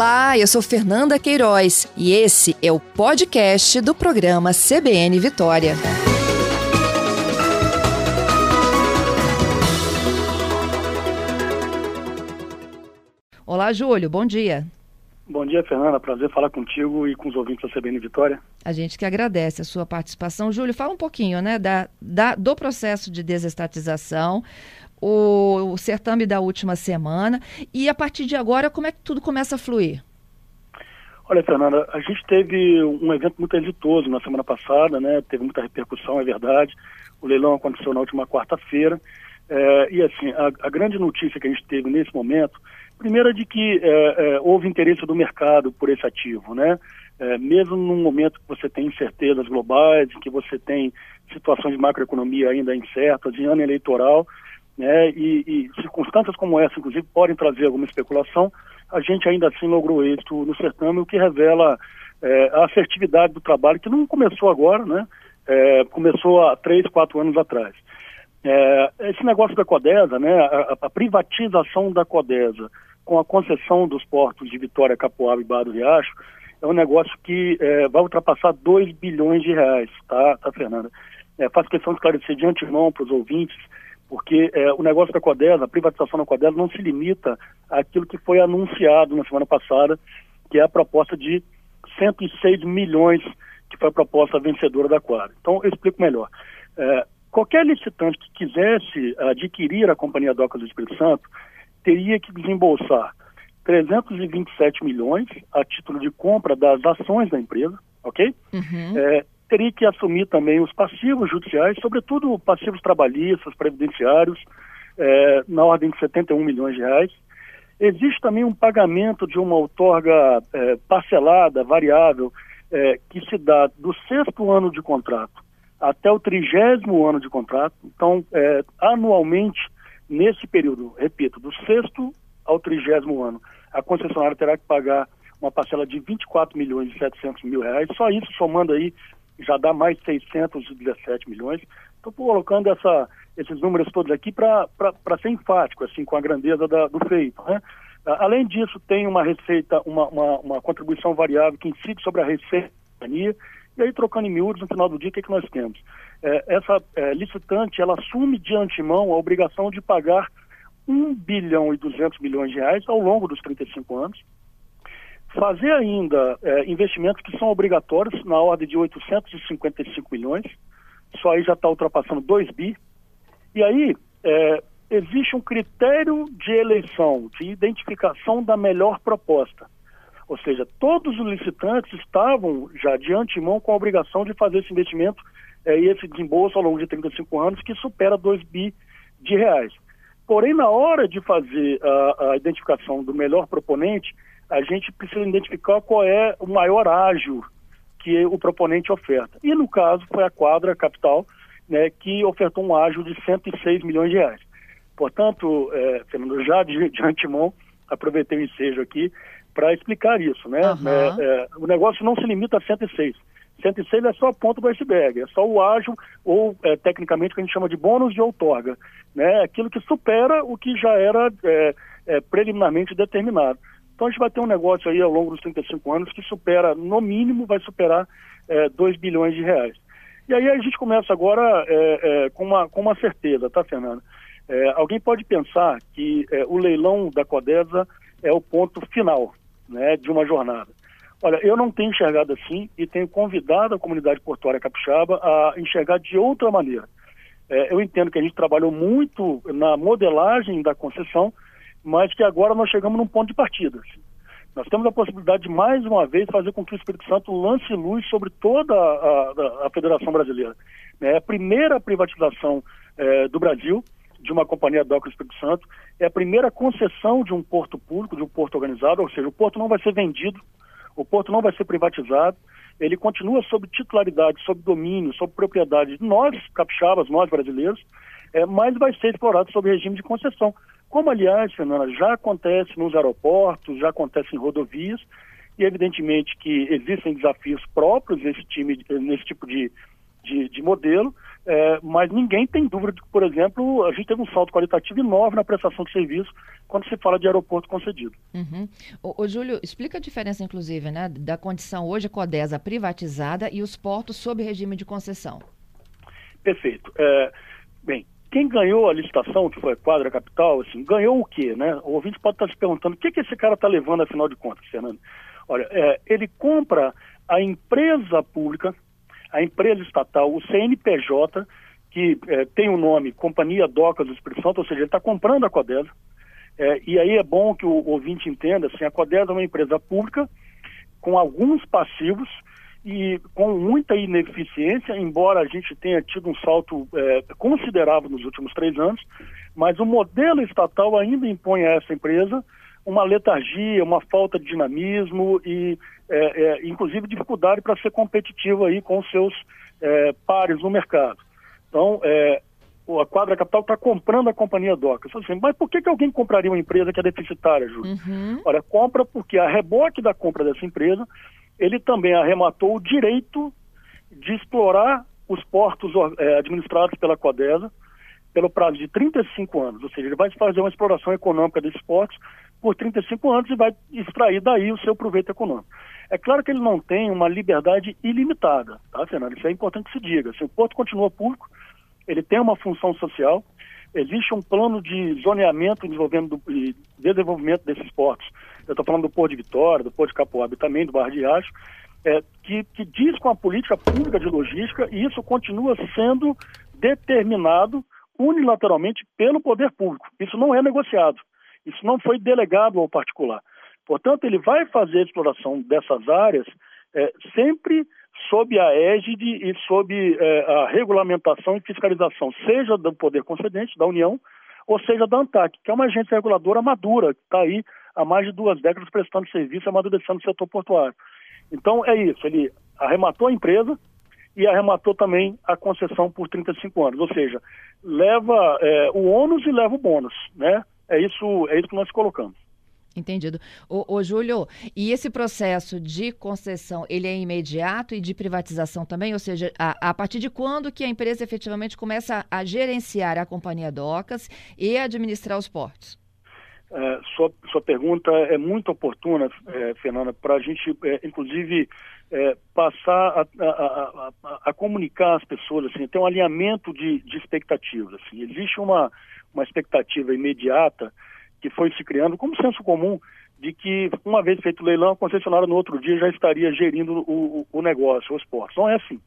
Olá, eu sou Fernanda Queiroz e esse é o podcast do programa CBN Vitória. Olá, Júlio, bom dia. Bom dia, Fernanda. Prazer falar contigo e com os ouvintes da CBN Vitória. A gente que agradece a sua participação. Júlio, fala um pouquinho né, da, da do processo de desestatização, o, o certame da última semana e a partir de agora, como é que tudo começa a fluir? Olha, Fernanda, a gente teve um evento muito exitoso na semana passada, né? Teve muita repercussão, é verdade. O leilão aconteceu na última quarta-feira. É, e assim, a, a, grande notícia que a gente teve nesse momento, primeiro é de que é, é, houve interesse do mercado por esse ativo, né? É, mesmo num momento que você tem incertezas globais, que você tem situações de macroeconomia ainda incertas, em ano eleitoral, né? E, e, circunstâncias como essa, inclusive, podem trazer alguma especulação, a gente ainda assim logrou êxito no certame, o que revela é, a assertividade do trabalho, que não começou agora, né? começou há três, quatro anos atrás. É, esse negócio da Codesa, né, a, a, privatização da Codesa com a concessão dos portos de Vitória, Capoaba e Barra do Riacho é um negócio que é, vai ultrapassar 2 bilhões de reais, tá, tá Fernanda? É, faço questão de esclarecer de antemão para os ouvintes, porque é, o negócio da Codesa, a privatização da Codesa não se limita àquilo que foi anunciado na semana passada, que é a proposta de 106 milhões, que foi a proposta vencedora da Quadra. Então, eu explico melhor. É, Qualquer licitante que quisesse adquirir a Companhia Docas do Espírito Santo teria que desembolsar 327 milhões a título de compra das ações da empresa, ok? Uhum. É, teria que assumir também os passivos judiciais, sobretudo passivos trabalhistas, previdenciários, é, na ordem de 71 milhões de reais. Existe também um pagamento de uma outorga é, parcelada, variável, é, que se dá do sexto ano de contrato até o trigésimo ano de contrato. Então, anualmente, nesse período, repito, do sexto ao trigésimo ano, a concessionária terá que pagar uma parcela de 24 milhões e 700 mil reais. Só isso, somando aí, já dá mais 617 milhões. Estou colocando essa, esses números todos aqui para ser enfático, assim, com a grandeza da, do feito. Né? Além disso, tem uma receita, uma, uma, uma contribuição variável que incide sobre a receita da e aí, trocando em miúdos, no final do dia, o que, é que nós temos? É, essa é, licitante, ela assume de antemão a obrigação de pagar 1 bilhão e 200 milhões de reais ao longo dos 35 anos, fazer ainda é, investimentos que são obrigatórios na ordem de 855 milhões, só aí já está ultrapassando 2 bi, e aí é, existe um critério de eleição, de identificação da melhor proposta. Ou seja, todos os licitantes estavam já de antemão com a obrigação de fazer esse investimento é, e esse desembolso ao longo de 35 anos que supera 2 bi de reais. Porém, na hora de fazer a, a identificação do melhor proponente, a gente precisa identificar qual é o maior ágio que o proponente oferta. E no caso foi a Quadra Capital, né, que ofertou um ágio de 106 milhões de reais. Portanto, é, Fernando, já de, de antemão, aproveitei o ensejo aqui, para explicar isso, né? Uhum. É, é, o negócio não se limita a 106. 106 é só a ponta do iceberg, é só o ágil, ou é, tecnicamente o que a gente chama de bônus de outorga, né? Aquilo que supera o que já era é, é, preliminarmente determinado. Então a gente vai ter um negócio aí ao longo dos 35 anos que supera, no mínimo, vai superar é, 2 bilhões de reais. E aí a gente começa agora é, é, com, uma, com uma certeza, tá, Fernando? É, alguém pode pensar que é, o leilão da Codesa é o ponto final né, de uma jornada. Olha, eu não tenho enxergado assim e tenho convidado a comunidade portuária capixaba a enxergar de outra maneira. É, eu entendo que a gente trabalhou muito na modelagem da concessão, mas que agora nós chegamos num ponto de partida. Nós temos a possibilidade de, mais uma vez, fazer com que o Espírito Santo lance luz sobre toda a, a, a Federação Brasileira. É a primeira privatização é, do Brasil, de uma companhia do Espírito Santo, é a primeira concessão de um porto público, de um porto organizado, ou seja, o porto não vai ser vendido, o porto não vai ser privatizado, ele continua sob titularidade, sob domínio, sob propriedade de nós, capixabas, nós brasileiros, é, mas vai ser explorado sob regime de concessão. Como, aliás, Fernanda, já acontece nos aeroportos, já acontece em rodovias, e evidentemente que existem desafios próprios nesse, time, nesse tipo de, de, de modelo, é, mas ninguém tem dúvida de que, por exemplo, a gente teve um salto qualitativo enorme na prestação de serviço quando se fala de aeroporto concedido. Uhum. Ô, ô, Júlio, explica a diferença, inclusive, né, da condição hoje Codesa privatizada e os portos sob regime de concessão. Perfeito. É, bem, quem ganhou a licitação, que foi a Quadra Capital, assim, ganhou o quê, né? O ouvinte pode estar se perguntando, o que, que esse cara está levando, afinal de contas, Fernando? Olha, é, ele compra a empresa pública, a empresa estatal, o CNPJ, que é, tem o nome Companhia Docas do Espírito Santo, ou seja, ele está comprando a Codesa, é, e aí é bom que o ouvinte entenda, assim, a Codesa é uma empresa pública com alguns passivos, e com muita ineficiência, embora a gente tenha tido um salto é, considerável nos últimos três anos, mas o modelo estatal ainda impõe a essa empresa uma letargia, uma falta de dinamismo e, é, é, inclusive, dificuldade para ser competitivo aí com os seus é, pares no mercado. Então, é, a Quadra Capital está comprando a companhia DOCA. Assim, mas por que, que alguém compraria uma empresa que é deficitária, Júlio? Uhum. Olha, compra porque a reboque da compra dessa empresa ele também arrematou o direito de explorar os portos é, administrados pela Codesa pelo prazo de 35 anos, ou seja, ele vai fazer uma exploração econômica desses portos por 35 anos e vai extrair daí o seu proveito econômico. É claro que ele não tem uma liberdade ilimitada, tá, Fernando? Isso é importante que se diga. Se o porto continua público, ele tem uma função social, existe um plano de zoneamento e desenvolvimento desses portos eu estou falando do Porto de Vitória, do Porto de Capoab também, do Barra de Riacho, é, que, que diz com a política pública de logística e isso continua sendo determinado unilateralmente pelo poder público. Isso não é negociado. Isso não foi delegado ao particular. Portanto, ele vai fazer a exploração dessas áreas é, sempre sob a égide e sob é, a regulamentação e fiscalização, seja do poder concedente, da União, ou seja da ANTAC, que é uma agência reguladora madura, que está aí há mais de duas décadas prestando serviço e amadurecendo o setor portuário. Então é isso, ele arrematou a empresa e arrematou também a concessão por 35 anos, ou seja, leva é, o ônus e leva o bônus, né? É isso, é isso que nós colocamos. Entendido. Ô, Júlio, e esse processo de concessão, ele é imediato e de privatização também? Ou seja, a, a partir de quando que a empresa efetivamente começa a, a gerenciar a companhia docas e administrar os portos? É, sua, sua pergunta é muito oportuna, é, Fernanda, para a gente, é, inclusive, é, passar a, a, a, a, comunicar às pessoas, assim, ter um alinhamento de, de expectativas. Assim. Existe uma, uma expectativa imediata que foi se criando, como senso comum, de que, uma vez feito o leilão, a concessionária no outro dia já estaria gerindo o, o negócio, os portos. Não é assim.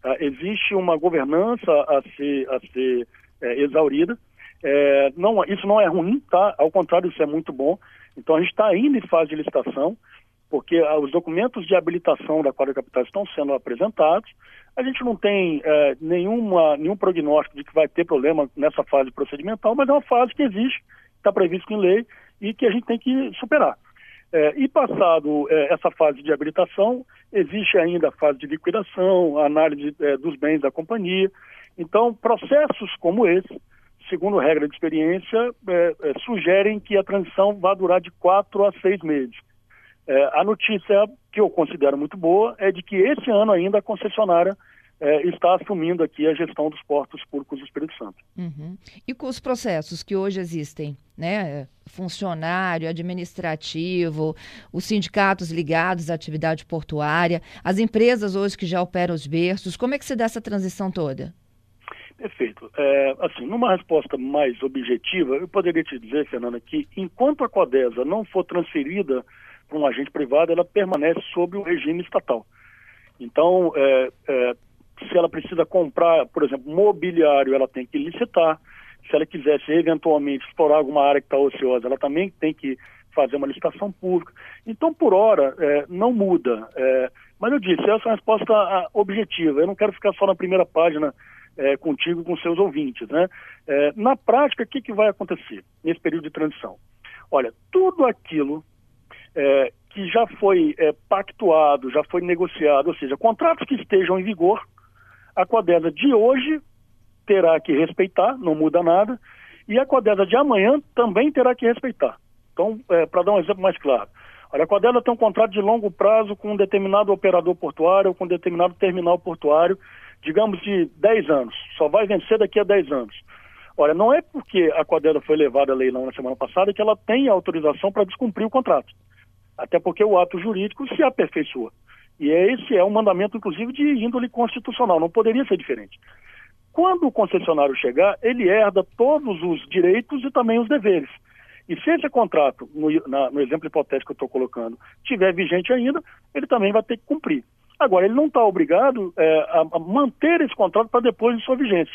Tá? Existe uma governança a ser, a ser é, exaurida, é, não, isso não é ruim, tá? Ao contrário, isso é muito bom. Então a gente está ainda em fase de licitação, porque ah, os documentos de habilitação da quadra capital estão sendo apresentados. A gente não tem é, nenhuma, nenhum prognóstico de que vai ter problema nessa fase procedimental, mas é uma fase que existe, está previsto em lei e que a gente tem que superar. É, e passado é, essa fase de habilitação, existe ainda a fase de liquidação, a análise dos bens da companhia. Então, processos como esse segundo regra de experiência, é, é, sugerem que a transição vai durar de quatro a seis meses. É, a notícia que eu considero muito boa é de que esse ano ainda a concessionária é, está assumindo aqui a gestão dos portos públicos do Espírito Santo. Uhum. E com os processos que hoje existem, né? Funcionário, administrativo, os sindicatos ligados à atividade portuária, as empresas hoje que já operam os berços, como é que se dá essa transição toda? Perfeito. É, assim, numa resposta mais objetiva, eu poderia te dizer, Fernanda, que enquanto a Codesa não for transferida para um agente privado, ela permanece sob o regime estatal. Então, é, é, se ela precisa comprar, por exemplo, mobiliário, ela tem que licitar. Se ela quisesse eventualmente explorar alguma área que está ociosa, ela também tem que fazer uma licitação pública. Então, por hora, é, não muda. É, mas eu disse, essa é uma resposta a, objetiva. Eu não quero ficar só na primeira página é, contigo, com seus ouvintes. Né? É, na prática, o que, que vai acontecer nesse período de transição? Olha, tudo aquilo é, que já foi é, pactuado, já foi negociado, ou seja, contratos que estejam em vigor, a Codesa de hoje terá que respeitar, não muda nada, e a Codesa de amanhã também terá que respeitar. Então, é, para dar um exemplo mais claro, olha, a Codesa tem um contrato de longo prazo com um determinado operador portuário ou com um determinado terminal portuário digamos de 10 anos, só vai vencer daqui a 10 anos. Olha, não é porque a Codela foi levada a leilão na semana passada que ela tem autorização para descumprir o contrato. Até porque o ato jurídico se aperfeiçoa. E esse é um mandamento, inclusive, de índole constitucional, não poderia ser diferente. Quando o concessionário chegar, ele herda todos os direitos e também os deveres. E se esse contrato, no, na, no exemplo hipotético que eu estou colocando, tiver vigente ainda, ele também vai ter que cumprir. Agora, ele não está obrigado é, a, manter esse contrato para depois de sua vigência.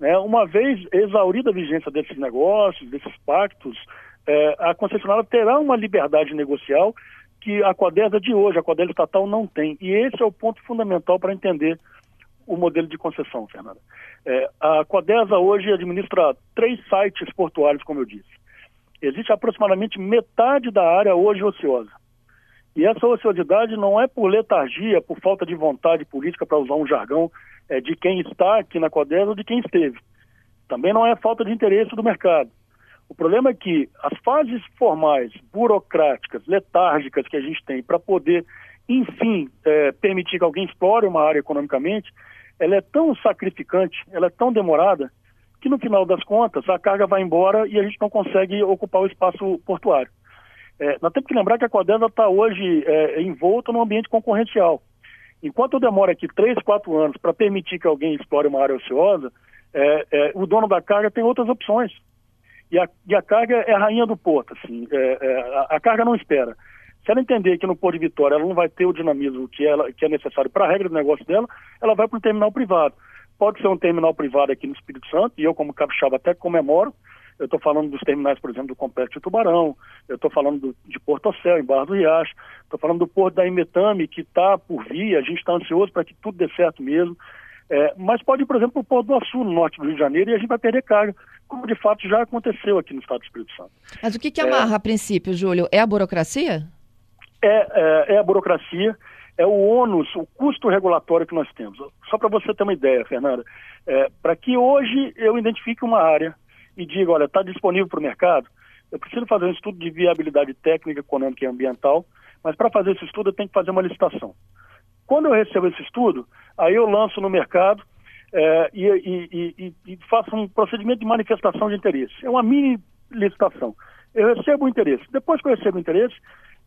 Né? Uma vez exaurida a vigência desses negócios, desses pactos, é, a concessionária terá uma liberdade negocial que a Codesa de hoje, a Codesa estatal, não tem. E esse é o ponto fundamental para entender o modelo de concessão, Fernanda. É, a Codesa hoje administra três sites portuários, como eu disse. Existe aproximadamente metade da área hoje ociosa. E essa ociosidade não é por letargia, por falta de vontade política, para usar um jargão, é, de quem está aqui na Codesa ou de quem esteve. Também não é falta de interesse do mercado. O problema é que as fases formais, burocráticas, letárgicas que a gente tem para poder, enfim, é, permitir que alguém explore uma área economicamente, ela é tão sacrificante, ela é tão demorada, que no final das contas a carga vai embora e a gente não consegue ocupar o espaço portuário. É, nós temos que lembrar que a Codesa está hoje é, envolta num ambiente concorrencial. Enquanto demora aqui três, quatro anos para permitir que alguém explore uma área ociosa, é, é, o dono da carga tem outras opções. E a, e a carga é a rainha do porto, assim, é, é, a, a, carga não espera. Se ela entender que no Porto de Vitória ela não vai ter o dinamismo que, ela, que é necessário para a regra do negócio dela, ela vai para um terminal privado. Pode ser um terminal privado aqui no Espírito Santo, e eu, como capixaba, até comemoro. Eu estou falando dos terminais, por exemplo, do Complexo de Tubarão, eu estou falando do, de Porto Ocel, em Barra do Riacho, estou falando do Porto da Imetame, que está por vir, a gente está ansioso para que tudo dê certo mesmo. É, mas pode ir, por exemplo, para o Porto do Açu, no norte do Rio de Janeiro, e a gente vai perder carga, como de fato já aconteceu aqui no estado do Espírito Santo. Mas o que, que amarra é, a princípio, Júlio? É a burocracia? É, é, é a burocracia, é o ônus, o custo regulatório que nós temos. Só para você ter uma ideia, Fernanda, é, para que hoje eu identifique uma área e diga, olha, está disponível para o mercado, eu preciso fazer um estudo de viabilidade técnica, econômica e ambiental, mas para fazer esse estudo eu tenho que fazer uma licitação. Quando eu recebo esse estudo, aí eu lanço no mercado é, e, e, e, e, faço um procedimento de manifestação de interesse. É uma mini licitação. Eu recebo o interesse. Depois que eu recebo o interesse,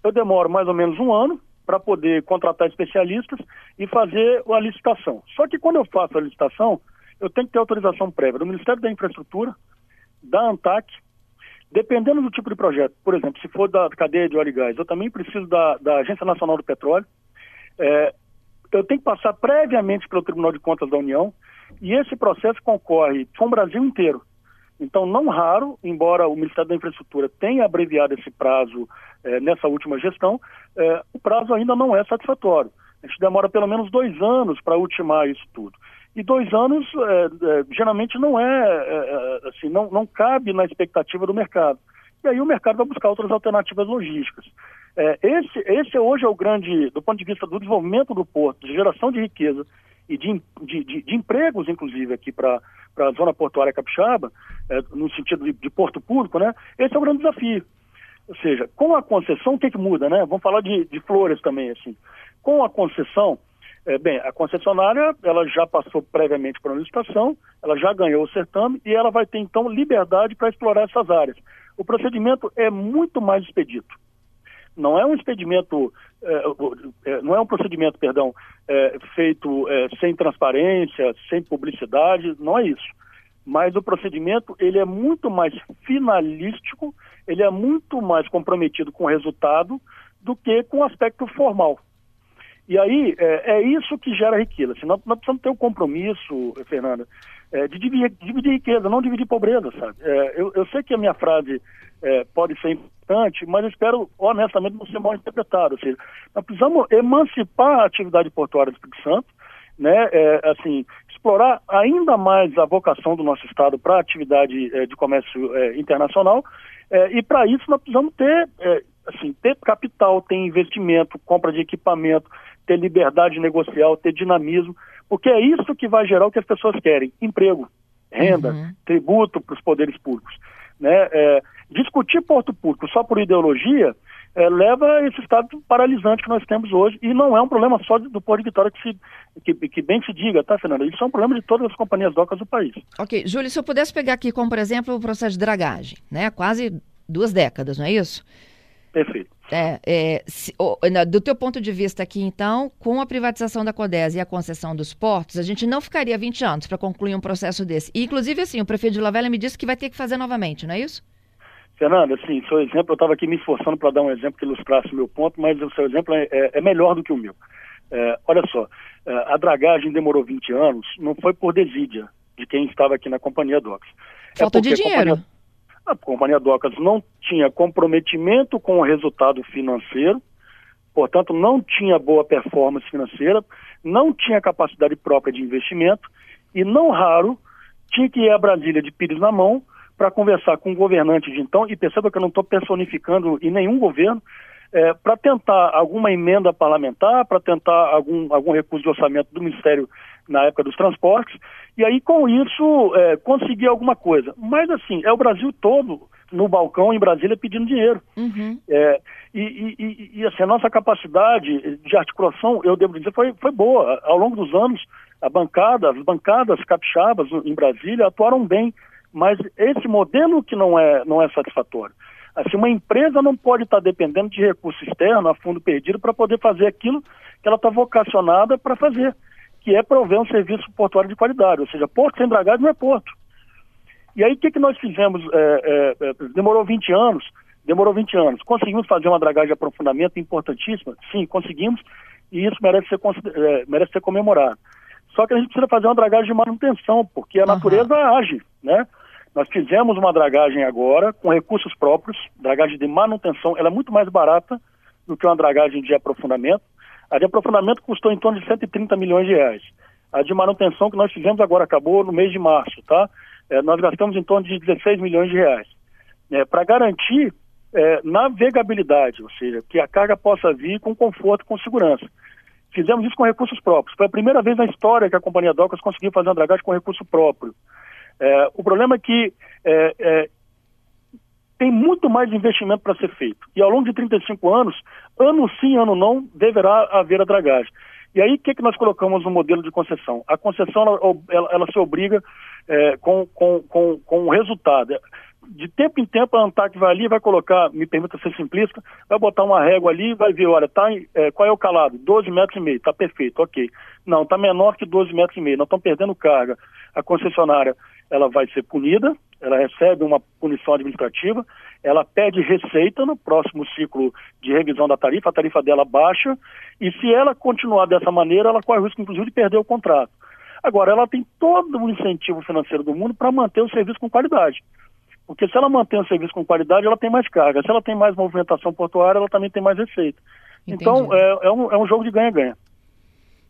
eu demoro mais ou menos um ano para poder contratar especialistas e fazer a licitação. Só que quando eu faço a licitação, eu tenho que ter autorização prévia do Ministério da Infraestrutura, da ANTAC, dependendo do tipo de projeto. Por exemplo, se for da cadeia de óleo e gás, eu também preciso da, da Agência Nacional do Petróleo. É, eu tenho que passar previamente pelo Tribunal de Contas da União e esse processo concorre com o Brasil inteiro. Então, não raro, embora o Ministério da Infraestrutura tenha abreviado esse prazo eh, nessa última gestão, eh, o prazo ainda não é satisfatório. A gente demora pelo menos dois anos para ultimar isso tudo. E dois anos, eh, geralmente, não é, assim, não, não cabe na expectativa do mercado. E aí o mercado vai buscar outras alternativas logísticas. esse, esse hoje é o grande, do ponto de vista do desenvolvimento do porto, de geração de riqueza e de, de, de, de empregos, inclusive, aqui para a zona portuária capixaba, é, no sentido de, de, porto público, né? Esse é o grande desafio. Ou seja, com a concessão, o que, que muda, né? Vamos falar de, de flores também, assim. Com a concessão, é, bem, a concessionária, ela já passou previamente por uma licitação, ela já ganhou o certame e ela vai ter, então, liberdade para explorar essas áreas. O procedimento é muito mais expedito. Não é um expedimento, é, é, não é um procedimento, perdão, é, feito é, sem transparência, sem publicidade, não é isso. Mas o procedimento ele é muito mais finalístico, ele é muito mais comprometido com o resultado do que com o aspecto formal. E aí é, é isso que gera riqueza. Assim, nós, precisamos ter o um compromisso, Fernanda, é, de dividir, dividir, riqueza, não dividir pobreza, sabe? É, eu, eu, sei que a minha frase é, pode ser importante, mas eu espero, honestamente, não ser mal interpretado. Ou seja, nós precisamos emancipar a atividade portuária do Espírito Santo, né? É, assim, explorar ainda mais a vocação do nosso Estado para a atividade é, de comércio internacional, e para isso nós precisamos ter, assim, ter capital, ter investimento, compra de equipamento, ter liberdade negocial, ter dinamismo, porque é isso que vai gerar o que as pessoas querem: emprego, renda, uhum. tributo para os poderes públicos. Né? É, discutir porto público só por ideologia é, leva a esse estado paralisante que nós temos hoje. E não é um problema só do Porto de Vitória que, se, que, que bem se diga, tá, Fernanda? Isso é um problema de todas as companhias docas do país. Ok. Júlio, se eu pudesse pegar aqui como, por exemplo, o processo de dragagem, né? Quase duas décadas, não é isso? Perfeito. É, é se, do teu ponto de vista aqui, então, com a privatização da CODES e a concessão dos portos, a gente não ficaria 20 anos para concluir um processo desse. E, inclusive, assim, o prefeito de La Velha me disse que vai ter que fazer novamente, não é isso? Fernanda, assim, seu exemplo, eu estava aqui me esforçando para dar um exemplo que ilustrasse o meu ponto, mas o seu exemplo é, é, é melhor do que o meu. É, olha só, é, a dragagem demorou 20 anos, não foi por desídia de quem estava aqui na Companhia Docas. É Falta de dinheiro. Companhia, a companhia Docas não tinha comprometimento com o resultado financeiro, portanto, não tinha boa performance financeira, não tinha capacidade própria de investimento e, não raro, tinha que ir a Brasília de pires na mão para conversar com o governante de então, e perceba que eu não estou personificando em nenhum governo, é, para tentar alguma emenda parlamentar, para tentar algum, algum recurso de orçamento do Ministério na época dos transportes, e aí com isso é, conseguir alguma coisa. Mas assim, é o Brasil todo no balcão em Brasília pedindo dinheiro. Uhum. É, e, e, e, assim, a nossa capacidade de articulação, eu devo dizer, foi, foi boa. Ao longo dos anos, a bancada, as bancadas capixabas em Brasília atuaram bem mas esse modelo que não é, não é satisfatório. Assim, uma empresa não pode estar dependendo de recurso externo, a fundo perdido, para poder fazer aquilo que ela está vocacionada para fazer, que é prover um serviço portuário de qualidade. Ou seja, porto sem dragagem não é porto. E aí, o que, que nós fizemos? É, é, é demorou 20 anos, demorou 20 anos. Conseguimos fazer uma dragagem de aprofundamento importantíssima? Sim, conseguimos, e isso merece ser, é, merece ser comemorado. Só que a gente precisa fazer uma dragagem de manutenção, porque a uhum. natureza age, né? Nós fizemos uma dragagem agora com recursos próprios, dragagem de manutenção, ela é muito mais barata do que uma dragagem de aprofundamento. A de aprofundamento custou em torno de 130 milhões de reais. A de manutenção que nós fizemos agora acabou no mês de março, tá? É, nós gastamos em torno de 16 milhões de reais. É, Para garantir é, navegabilidade, ou seja, que a carga possa vir com conforto, com segurança. Fizemos isso com recursos próprios. Foi a primeira vez na história que a Companhia Docas conseguiu fazer uma dragagem com recurso próprio. É, o problema é que é, é, tem muito mais investimento para ser feito. E ao longo de 35 anos, ano sim, ano não, deverá haver a dragagem. E aí, o que, que nós colocamos no modelo de concessão? A concessão, ela, ela, ela se obriga é, com, com, com, com o resultado. De tempo em tempo, a ANTAC vai ali, vai colocar, me permita ser simplista, vai botar uma régua ali, vai ver, olha, tá, é, qual é o calado? 12 metros e meio, tá perfeito, ok. Não, está menor que 12 metros e meio, nós estamos perdendo carga. A concessionária ela vai ser punida, ela recebe uma punição administrativa, ela pede receita no próximo ciclo de revisão da tarifa, a tarifa dela baixa, e se ela continuar dessa maneira, ela corre o risco, inclusive, de perder o contrato. Agora, ela tem todo o incentivo financeiro do mundo para manter o serviço com qualidade. Porque se ela mantém o serviço com qualidade, ela tem mais carga. Se ela tem mais movimentação portuária, ela também tem mais receita. Entendi. Então, é, é, um, é um jogo de ganha-ganha.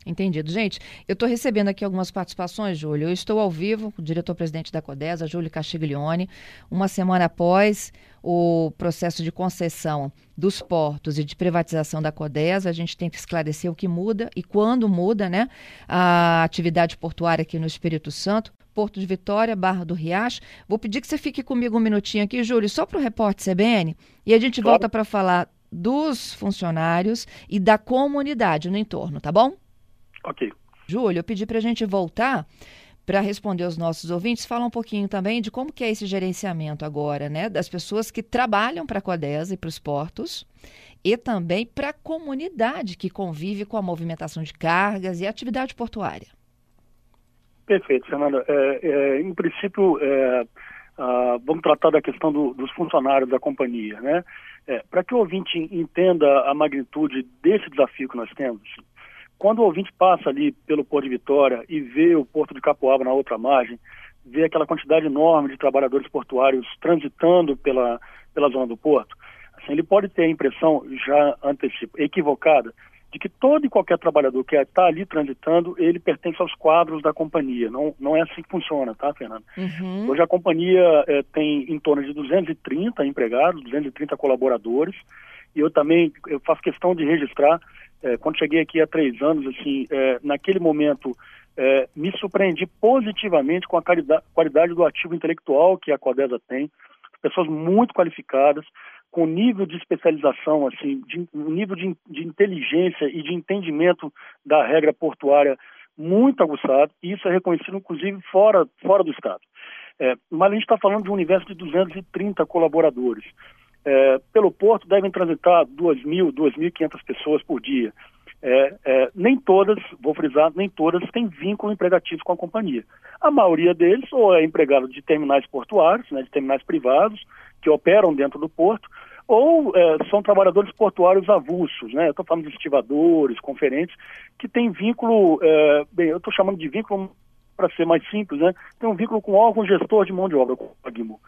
Entendido. Gente, eu estou recebendo aqui algumas participações, Júlio. Eu estou ao vivo com o diretor-presidente da CODESA, Júlio Castiglione, uma semana após o processo de concessão dos portos e de privatização da CODESA. A gente tem que esclarecer o que muda e quando muda né, a atividade portuária aqui no Espírito Santo. Porto de Vitória, Barra do Riacho. Vou pedir que você fique comigo um minutinho aqui, Júlio, só para o repórter CBN, e a gente claro. volta para falar dos funcionários e da comunidade no entorno, tá bom? Ok. Júlio, eu pedi para a gente voltar para responder aos nossos ouvintes, fala um pouquinho também de como que é esse gerenciamento agora, né, das pessoas que trabalham para a Codesa e para os portos e também para a comunidade que convive com a movimentação de cargas e atividade portuária. Perfeito, Fernanda. É, é, em princípio, é, ah, vamos tratar da questão do, dos funcionários da companhia, né? É, para que o ouvinte entenda a magnitude desse desafio que nós temos, quando o ouvinte passa ali pelo Porto de Vitória e vê o Porto de Capoaba na outra margem, vê aquela quantidade enorme de trabalhadores portuários transitando pela, pela zona do porto, assim, ele pode ter a impressão, já antecipo, equivocada, de que todo e qualquer trabalhador que está ali transitando, ele pertence aos quadros da companhia. Não, não é assim que funciona, tá, Fernando? Uhum. Hoje a companhia é, tem em torno de 230 empregados, 230 colaboradores, e eu também eu faço questão de registrar é, quando cheguei aqui há três anos, assim, é, naquele momento é, me surpreendi positivamente com a qualidade, do ativo intelectual que a Codesa tem, pessoas muito qualificadas, com nível de especialização, assim, de, nível de, de inteligência e de entendimento da regra portuária muito aguçado, e isso é reconhecido, inclusive, fora, fora do Estado. É, mas a gente está falando de um universo de 230 colaboradores. É, pelo porto devem transitar 2.000, 2.500 pessoas por dia. É, é, nem todas, vou frisar, nem todas têm vínculo empregatício com a companhia. A maioria deles ou é empregado de terminais portuários, né, de terminais privados, que operam dentro do porto, ou é, são trabalhadores portuários avulsos, né? Estou falando de estivadores, conferentes, que têm vínculo, é, bem, eu estou chamando de vínculo para ser mais simples, né? Tem um vínculo com órgão gestor de mão de obra, com o AGMO.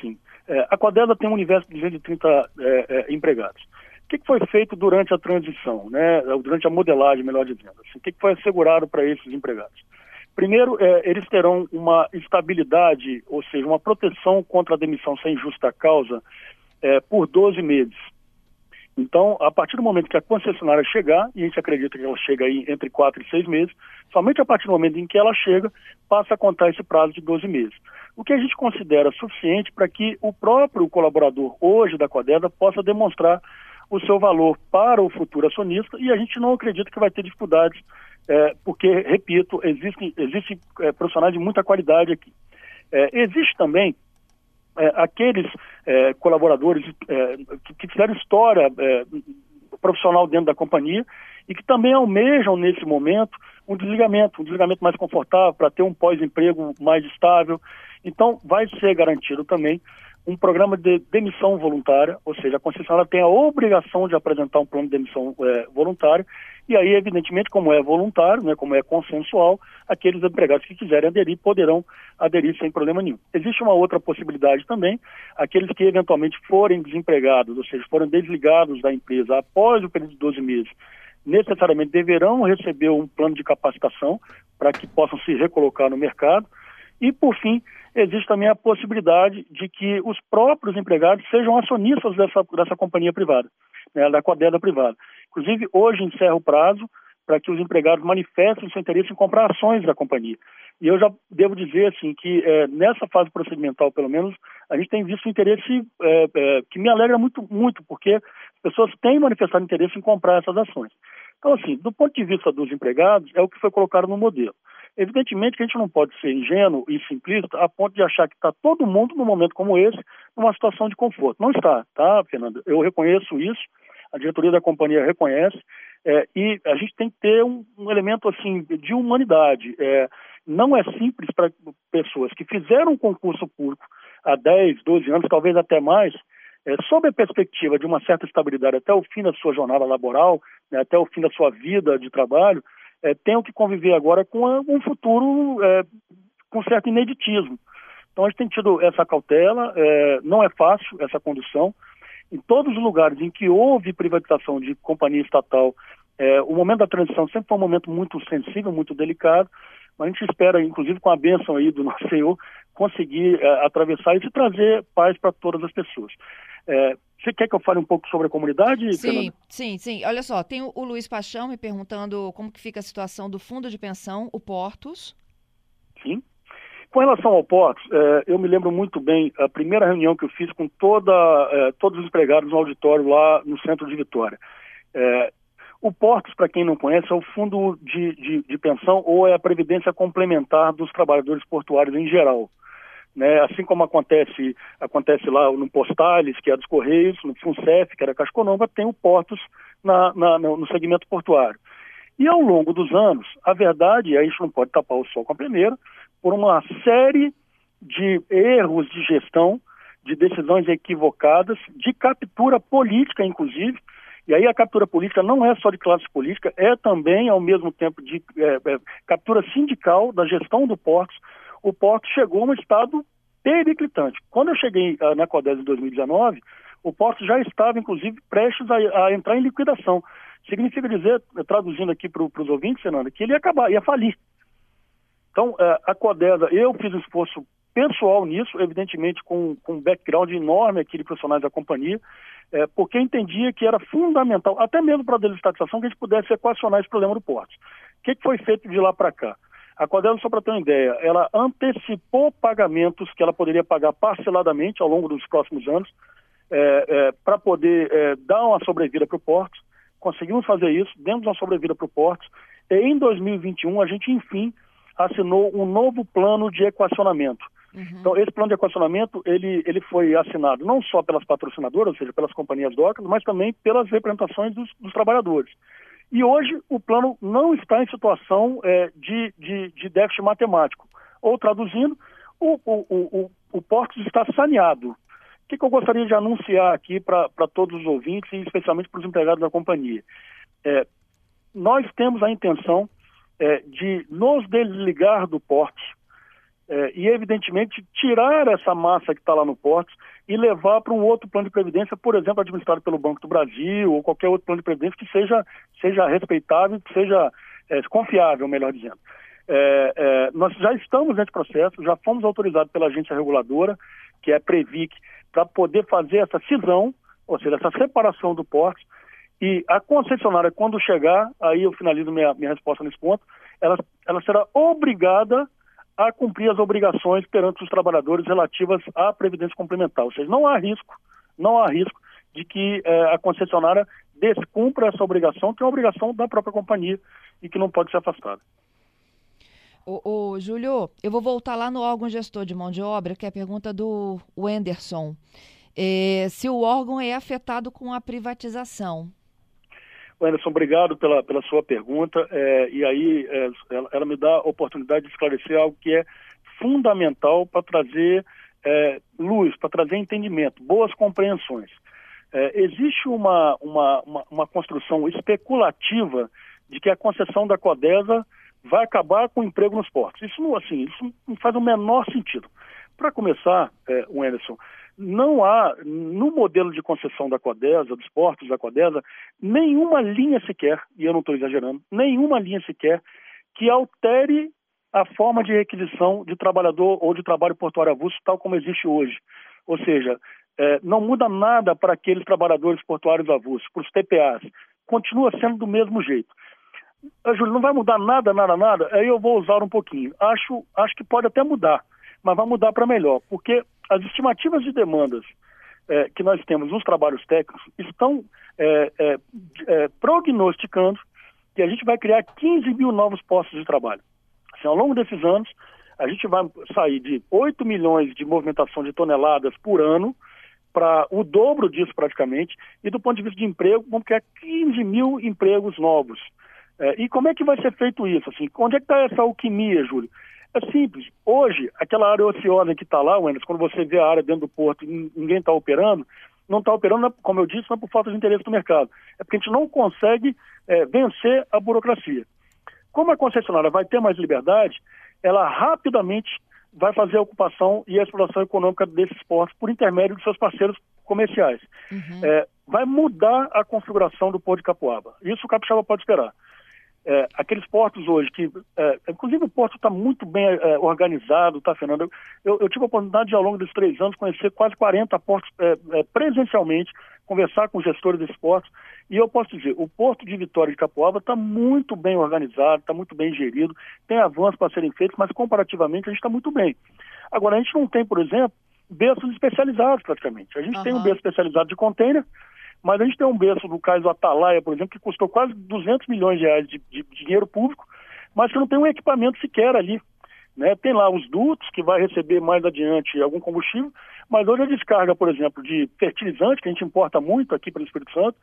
Sim. É, a Quadela tem um universo de 230 é, é, empregados. O que, que, foi feito durante a transição, né? Durante a modelagem, melhor dizendo. Assim, o que, que foi assegurado para esses empregados? Primeiro, é, eles terão uma estabilidade, ou seja, uma proteção contra a demissão sem justa causa é, por 12 meses. Então, a partir do momento que a concessionária chegar, e a gente acredita que ela chega aí entre 4 e 6 meses, somente a partir do momento em que ela chega, passa a contar esse prazo de 12 meses. O que a gente considera suficiente para que o próprio colaborador hoje da Codeda possa demonstrar o seu valor para o futuro acionista e a gente não acredita que vai ter dificuldades é, porque, repito, existem, existem é, profissionais de muita qualidade aqui. É, existe também é, aqueles é, colaboradores é, que, fizeram história profissional dentro da companhia e que também almejam, nesse momento, um desligamento, um desligamento mais confortável, para ter um pós-emprego mais estável. Então, vai ser garantido também um programa de demissão voluntária, ou seja, a concessionária tem a obrigação de apresentar um plano de demissão é, voluntário, e aí, evidentemente, como é voluntário, né, como é consensual, aqueles empregados que quiserem aderir poderão aderir sem problema nenhum. Existe uma outra possibilidade também, aqueles que eventualmente forem desempregados, ou seja, forem desligados da empresa após o período de 12 meses, necessariamente deverão receber um plano de capacitação para que possam se recolocar no mercado. E, por fim, existe também a possibilidade de que os próprios empregados sejam acionistas dessa, dessa companhia privada, né, da Codeda privada. Inclusive, hoje encerra o prazo para que os empregados manifestem seu interesse em comprar ações da companhia. E eu já devo dizer assim que é, nessa fase procedimental, pelo menos, a gente tem visto um interesse é, é, que me alegra muito, muito, porque as pessoas têm manifestado interesse em comprar essas ações. Então, assim, do ponto de vista dos empregados, é o que foi colocado no modelo. Evidentemente que a gente não pode ser ingênuo e simplista a ponto de achar que está todo mundo, num momento como esse, numa situação de conforto. Não está, tá, Fernando? Eu reconheço isso, a diretoria da companhia reconhece, é, e a gente tem que ter um, um elemento assim de humanidade. É, não é simples para pessoas que fizeram um concurso público há 10, 12 anos, talvez até mais, é, sob a perspectiva de uma certa estabilidade até o fim da sua jornada laboral, né, até o fim da sua vida de trabalho, é, tenham que conviver agora com um futuro é, com certo ineditismo. Então a gente tem tido essa cautela, é, não é fácil essa condução. Em todos os lugares em que houve privatização de companhia estatal, o momento da transição sempre foi um momento muito sensível, muito delicado, mas a gente espera, inclusive com a bênção aí do nosso Senhor, conseguir atravessar isso e trazer paz para todas as pessoas. Você quer que eu fale um pouco sobre a comunidade? Sim, Fernanda? sim, sim. Olha só, tem o, o Luiz Paixão me perguntando como que fica a situação do fundo de pensão, o Portos. Sim. Com relação ao Portos, é, eu me lembro muito bem a primeira reunião que eu fiz com toda, é, todos os empregados no auditório lá no centro de Vitória. É, o Portos, para quem não conhece, é o fundo de, de, de pensão ou é a previdência complementar dos trabalhadores portuários em geral. Né? Assim como acontece, acontece lá no Postales, que é dos Correios, no FUNCEF, que era Casconova, tem o Portos na, na, no segmento portuário. E ao longo dos anos, a verdade, a gente não pode tapar o sol com a peneira, por uma série de erros de gestão, de decisões equivocadas, de captura política, inclusive, e aí a captura política não é só de classe política, é também, ao mesmo tempo, de é, é, captura sindical da gestão do Portos, o porto chegou a um estado periclitante. Quando eu cheguei uh, na CODES em 2019, o porto já estava, inclusive, prestes a, a entrar em liquidação. Significa dizer, traduzindo aqui para os ouvintes, Fernanda, que ele ia acabar, ia falir. Então, uh, a CODESA, eu fiz um esforço pessoal nisso, evidentemente com, com um background enorme aqui de profissionais da companhia, é, porque entendia que era fundamental, até mesmo para a desestatização, que a gente pudesse equacionar esse problema do porto. O que, que foi feito de lá para cá? A Codelo, só para ter uma ideia, ela antecipou pagamentos que ela poderia pagar parceladamente ao longo dos próximos anos, é, é, para poder é, dar uma sobrevida para o porto. Conseguimos fazer isso, demos uma sobrevida para o porto. E em 2021, a gente, enfim, assinou um novo plano de equacionamento. Uhum. Então, esse plano de equacionamento, ele, ele foi assinado não só pelas patrocinadoras, ou seja, pelas companhias docas, mas também pelas representações dos, dos trabalhadores. E hoje o plano não está em situação é, de, de, de, déficit matemático. Ou traduzindo, o, o, o, o está saneado. O que, que eu gostaria de anunciar aqui para todos os ouvintes e especialmente para os empregados da companhia? É, nós temos a intenção é, de nos desligar do Portos é, e, evidentemente, tirar essa massa que está lá no Portos e levar para um outro plano de previdência, por exemplo, administrado pelo Banco do Brasil ou qualquer outro plano de previdência que seja, seja respeitável, que seja é, confiável, melhor dizendo. É, é, nós já estamos nesse processo, já fomos autorizados pela agência reguladora, que é a Previc, para poder fazer essa cisão, ou seja, essa separação do porte, e a concessionária, quando chegar, aí eu finalizo minha, minha resposta nesse ponto, ela, ela será obrigada cumprir as obrigações perante os trabalhadores relativas à previdência complementar. Ou seja, não há risco, não há risco de que eh, a concessionária descumpra essa obrigação, que é uma obrigação da própria companhia e que não pode ser afastada. O Júlio, eu vou voltar lá no órgão gestor de mão de obra, que é a pergunta do Wenderson. É, se o órgão é afetado com a privatização. Anderson, obrigado pela, pela sua pergunta. É, e aí é, ela, ela, me dá a oportunidade de esclarecer algo que é fundamental para trazer é, luz, para trazer entendimento, boas compreensões. É, existe uma, uma, uma, uma, construção especulativa de que a concessão da Codesa vai acabar com o emprego nos portos. Isso não, assim, isso não faz o menor sentido. Para começar, é, Anderson, não há, no modelo de concessão da Codesa, dos portos da Codesa, nenhuma linha sequer, e eu não estou exagerando, nenhuma linha sequer que altere a forma de requisição de trabalhador ou de trabalho portuário avulso tal como existe hoje. Ou seja, é, não muda nada para aqueles trabalhadores portuários avulsos, para os TPAs. Continua sendo do mesmo jeito. Ah, Júlio, não vai mudar nada, nada, nada? Aí eu vou usar um pouquinho. Acho, acho que pode até mudar, mas vai mudar para melhor, porque as estimativas de demandas é, que nós temos nos trabalhos técnicos estão é, é, é, prognosticando que a gente vai criar 15 mil novos postos de trabalho. Assim, ao longo desses anos, a gente vai sair de 8 milhões de movimentação de toneladas por ano para o dobro disso praticamente, e do ponto de vista de emprego, vamos criar 15 mil empregos novos. É, e como é que vai ser feito isso? Assim, onde é que está essa alquimia, Júlio? É simples. Hoje, aquela área ociosa que está lá, Wenders, quando você vê a área dentro do porto e ninguém está operando, não está operando, como eu disse, não é por falta de interesse do mercado. É porque a gente não consegue é, vencer a burocracia. Como a concessionária vai ter mais liberdade, ela rapidamente vai fazer a ocupação e a exploração econômica desses portos por intermédio de seus parceiros comerciais. Uhum. É, vai mudar a configuração do Porto de Capuaba. Isso o Capixaba pode esperar. É, aqueles portos hoje que, é, inclusive o porto está muito bem é, organizado, tá, Fernando? Eu, eu, tive a oportunidade de, ao longo desses três anos, conhecer quase 40 portos é, é, presencialmente, conversar com os gestores desses portos, e eu posso dizer, o porto de Vitória de Capoaba está muito bem organizado, está muito bem gerido, tem avanços para serem feitos, mas comparativamente a gente está muito bem. Agora, a gente não tem, por exemplo, berços especializados praticamente. A gente uhum. tem um berço especializado de container, mas a gente tem um berço do caso Atalaia, por exemplo, que custou quase 200 milhões de reais de, de, dinheiro público, mas que não tem um equipamento sequer ali. Né? Tem lá os dutos, que vai receber mais adiante algum combustível, mas hoje a descarga, por exemplo, de fertilizante, que a gente importa muito aqui para o Espírito Santo,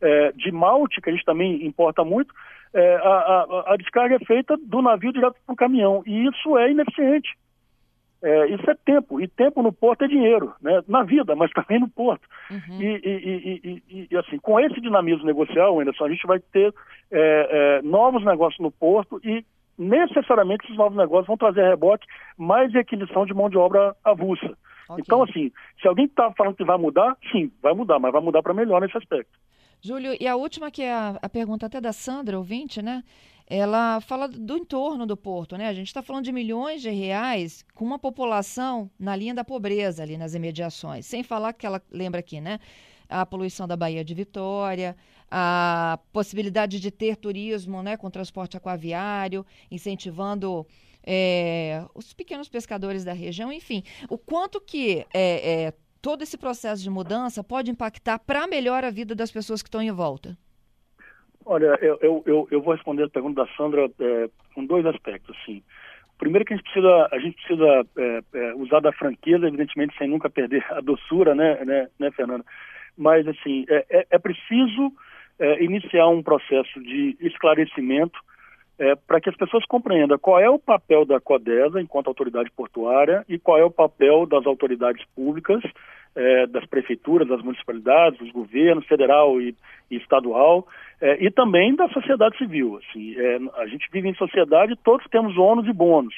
é, de malte, que a gente também importa muito, é, a, a, a descarga é feita do navio direto para o caminhão, e isso é ineficiente. É, isso é tempo, e tempo no porto é dinheiro, né? na vida, mas também no porto. Uhum. E, e, e, e, assim, com esse dinamismo negocial, Anderson, a gente vai ter é, é, novos negócios no porto e necessariamente esses novos negócios vão trazer rebote mais requisição de mão de obra avulsa. Okay. Então, assim, se alguém está falando que vai mudar, sim, vai mudar, mas vai mudar para melhor nesse aspecto. Júlio, e a última, que é a, a pergunta até da Sandra, ouvinte, né? Ela fala do entorno do porto, né? A gente está falando de milhões de reais com uma população na linha da pobreza ali nas imediações. Sem falar que ela lembra aqui, né? A poluição da Baía de Vitória, a possibilidade de ter turismo né, com transporte aquaviário, incentivando é, os pequenos pescadores da região, enfim, o quanto que é, é, todo esse processo de mudança pode impactar para melhor a vida das pessoas que estão em volta? Olha, eu, eu, eu, vou responder a pergunta da Sandra é, com dois aspectos, assim. Primeiro que a gente precisa, a gente precisa é, é, usar da franqueza, evidentemente, sem nunca perder a doçura, né, né, né Fernanda? Mas, assim, é, é, é preciso é, iniciar um processo de esclarecimento é, para que as pessoas compreendam qual é o papel da CODESA enquanto autoridade portuária e qual é o papel das autoridades públicas, é, das prefeituras, das municipalidades, dos governos federal e, e estadual, é, e também da sociedade civil. Assim, é, a gente vive em sociedade, todos temos ônus e bônus.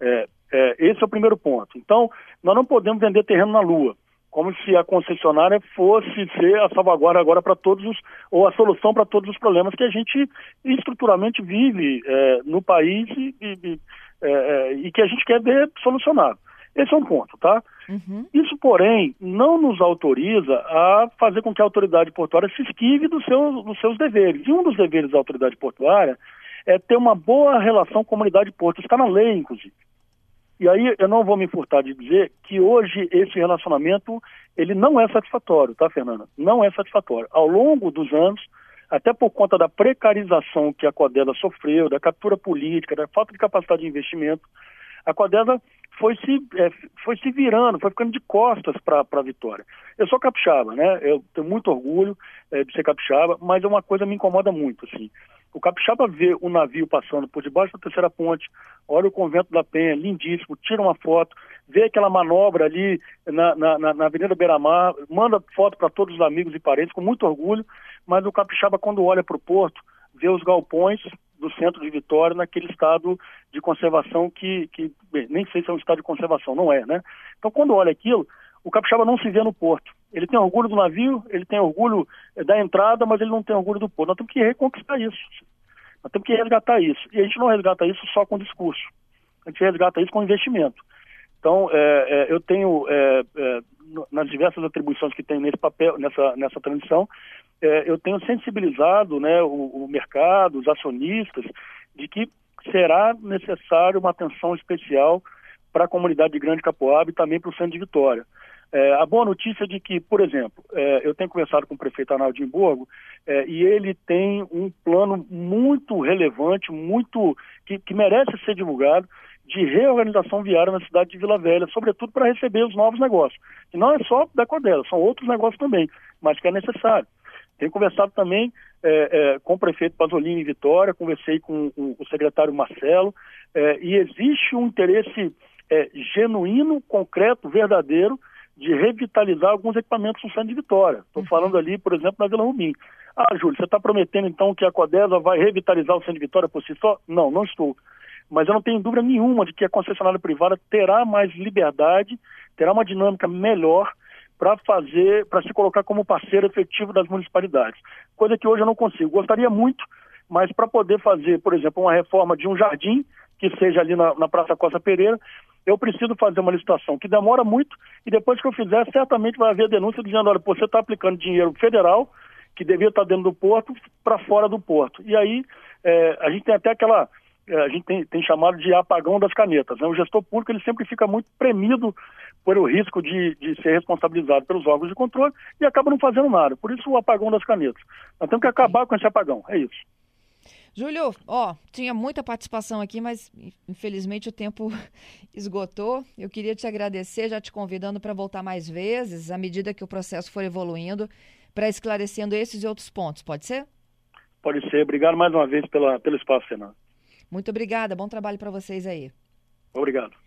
É, é, esse é o primeiro ponto. Então, nós não podemos vender terreno na Lua como se a concessionária fosse ser a salvaguarda agora para todos os, ou a solução para todos os problemas que a gente estruturalmente vive é, no país e, e, é, é, e, que a gente quer ver solucionado. Esse é um ponto, tá? Uhum. Isso, porém, não nos autoriza a fazer com que a autoridade portuária se esquive do seu, dos seus deveres. E um dos deveres da autoridade portuária é ter uma boa relação com a comunidade de porto. Está na lei, inclusive. E aí eu não vou me furtar de dizer que hoje esse relacionamento ele não é satisfatório, tá, Fernanda? Não é satisfatório. Ao longo dos anos, até por conta da precarização que a Codesa sofreu, da captura política, da falta de capacidade de investimento, a Codesa foi se, é, foi se virando, foi ficando de costas para a vitória. Eu sou capixaba, né? Eu tenho muito orgulho é, de ser capixaba, mas é uma coisa que me incomoda muito, assim. O capixaba vê o navio passando por debaixo da terceira ponte, olha o convento da Penha, lindíssimo, tira uma foto, vê aquela manobra ali na, na, na Avenida Beira-Mar, manda foto para todos os amigos e parentes com muito orgulho, mas o capixaba, quando olha para o porto, vê os galpões do centro de Vitória naquele estado de conservação que, que bem, nem sei se é um estado de conservação, não é, né? Então, quando olha aquilo, o capixaba não se vê no porto. Ele tem orgulho do navio, ele tem orgulho eh, da entrada, mas ele não tem orgulho do porto. Nós temos que reconquistar isso. Nós temos que resgatar isso. E a gente não resgata isso só com discurso. A gente resgata isso com investimento. Então, é, é, eu tenho, é, nas diversas atribuições que tenho nesse papel, nessa, nessa transição, eu tenho sensibilizado né, o, o mercado, os acionistas, de que será necessário uma atenção especial para a comunidade de Grande Capoaba e também para o centro de Vitória. É, a boa notícia é de que, por exemplo, é, eu tenho conversado com o prefeito Arnaldo de Borgo é, e ele tem um plano muito relevante, muito que, que, merece ser divulgado, de reorganização viária na cidade de Vila Velha, sobretudo para receber os novos negócios. E não é só da Codela, são outros negócios também, mas que é necessário. Tenho conversado também é, é, com o prefeito Pasolini em Vitória, conversei com o, secretário Marcelo, é, e existe um interesse genuíno, concreto, verdadeiro, de revitalizar alguns equipamentos no centro de Vitória. Estou uhum. falando ali, por exemplo, na Vila Rubim. Ah, Júlio, você está prometendo então que a Codesa vai revitalizar o centro de Vitória por si só? Não, não estou. Mas eu não tenho dúvida nenhuma de que a concessionária privada terá mais liberdade, terá uma dinâmica melhor para fazer, para se colocar como parceiro efetivo das municipalidades. Coisa que hoje eu não consigo. Gostaria muito, mas para poder fazer, por exemplo, uma reforma de um jardim, que seja ali na, na Praça Costa Pereira, eu preciso fazer uma licitação que demora muito e depois que eu fizer, certamente vai haver denúncia dizendo, olha, você está aplicando dinheiro federal que devia estar dentro do porto para fora do porto. E aí é, a gente tem até aquela, é, a gente tem, tem, chamado de apagão das canetas. Né? O gestor público ele sempre fica muito premido por o risco de, de ser responsabilizado pelos órgãos de controle e acaba não fazendo nada. Por isso o apagão das canetas. Nós temos que acabar com esse apagão, é isso. Júlio, ó, tinha muita participação aqui, mas infelizmente o tempo esgotou. Eu queria te agradecer, já te convidando para voltar mais vezes, à medida que o processo for evoluindo, para esclarecendo esses e outros pontos. Pode ser? Pode ser. Obrigado mais uma vez pela, pelo espaço, Fernando. Muito obrigada. Bom trabalho para vocês aí. Obrigado.